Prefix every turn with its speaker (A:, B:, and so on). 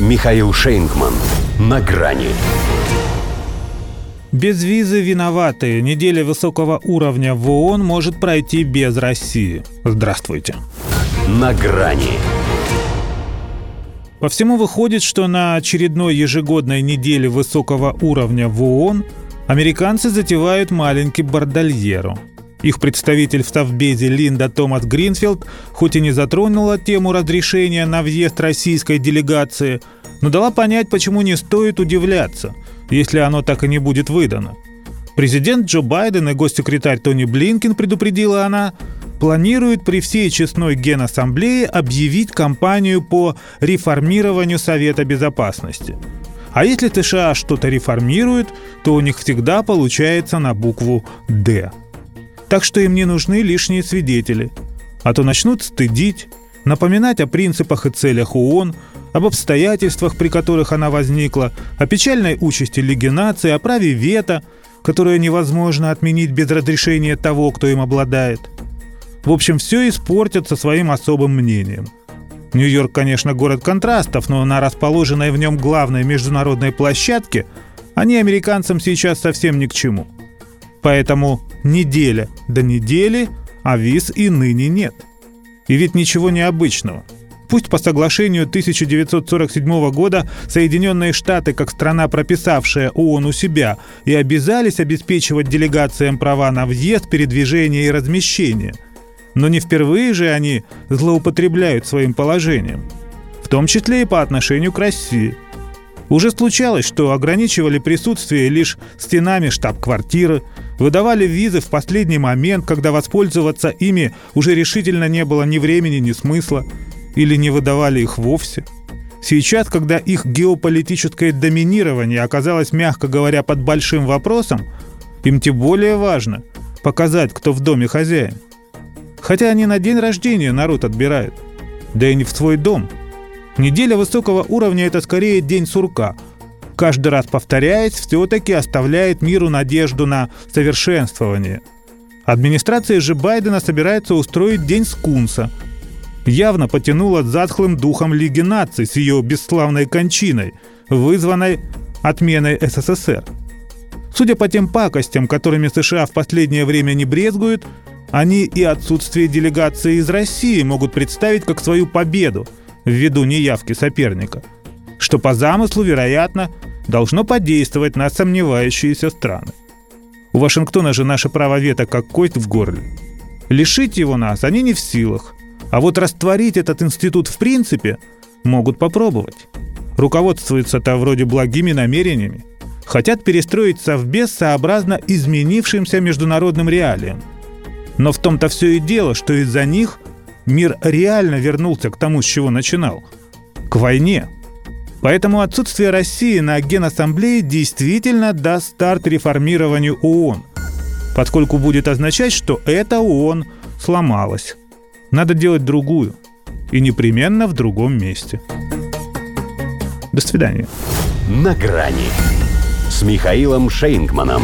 A: Михаил Шейнгман. На грани.
B: Без визы виноватые. Неделя высокого уровня в ООН может пройти без России. Здравствуйте.
A: На грани.
B: По всему выходит, что на очередной ежегодной неделе высокого уровня в ООН американцы затевают маленький бордальеру – их представитель в Совбезе Линда Томас Гринфилд хоть и не затронула тему разрешения на въезд российской делегации, но дала понять, почему не стоит удивляться, если оно так и не будет выдано. Президент Джо Байден и госсекретарь Тони Блинкин, предупредила она, планируют при всей честной Генассамблее объявить кампанию по реформированию Совета Безопасности. А если США что-то реформируют, то у них всегда получается на букву «Д». Так что им не нужны лишние свидетели. А то начнут стыдить, напоминать о принципах и целях ООН, об обстоятельствах, при которых она возникла, о печальной участи Лиги наций, о праве вето, которое невозможно отменить без разрешения того, кто им обладает. В общем, все испортят со своим особым мнением. Нью-Йорк, конечно, город контрастов, но на расположенной в нем главной международной площадке они американцам сейчас совсем ни к чему. Поэтому неделя до недели, а виз и ныне нет. И ведь ничего необычного. Пусть по соглашению 1947 года Соединенные Штаты, как страна, прописавшая ООН у себя, и обязались обеспечивать делегациям права на въезд, передвижение и размещение. Но не впервые же они злоупотребляют своим положением. В том числе и по отношению к России. Уже случалось, что ограничивали присутствие лишь стенами штаб-квартиры, выдавали визы в последний момент, когда воспользоваться ими уже решительно не было ни времени, ни смысла, или не выдавали их вовсе. Сейчас, когда их геополитическое доминирование оказалось, мягко говоря, под большим вопросом, им тем более важно показать, кто в доме хозяин. Хотя они на день рождения народ отбирают. Да и не в свой дом. Неделя высокого уровня – это скорее день сурка – каждый раз повторяясь, все-таки оставляет миру надежду на совершенствование. Администрация же Байдена собирается устроить День Скунса. Явно потянула затхлым духом Лиги наций с ее бесславной кончиной, вызванной отменой СССР. Судя по тем пакостям, которыми США в последнее время не брезгуют, они и отсутствие делегации из России могут представить как свою победу ввиду неявки соперника – что по замыслу, вероятно, должно подействовать на сомневающиеся страны. У Вашингтона же наше право вето как кость в горле. Лишить его нас они не в силах, а вот растворить этот институт в принципе могут попробовать. Руководствуются-то вроде благими намерениями. Хотят перестроить Совбез сообразно изменившимся международным реалиям. Но в том-то все и дело, что из-за них мир реально вернулся к тому, с чего начинал. К войне – Поэтому отсутствие России на Генассамблее действительно даст старт реформированию ООН, поскольку будет означать, что эта ООН сломалась. Надо делать другую. И непременно в другом месте. До свидания.
A: На грани с Михаилом Шейнгманом.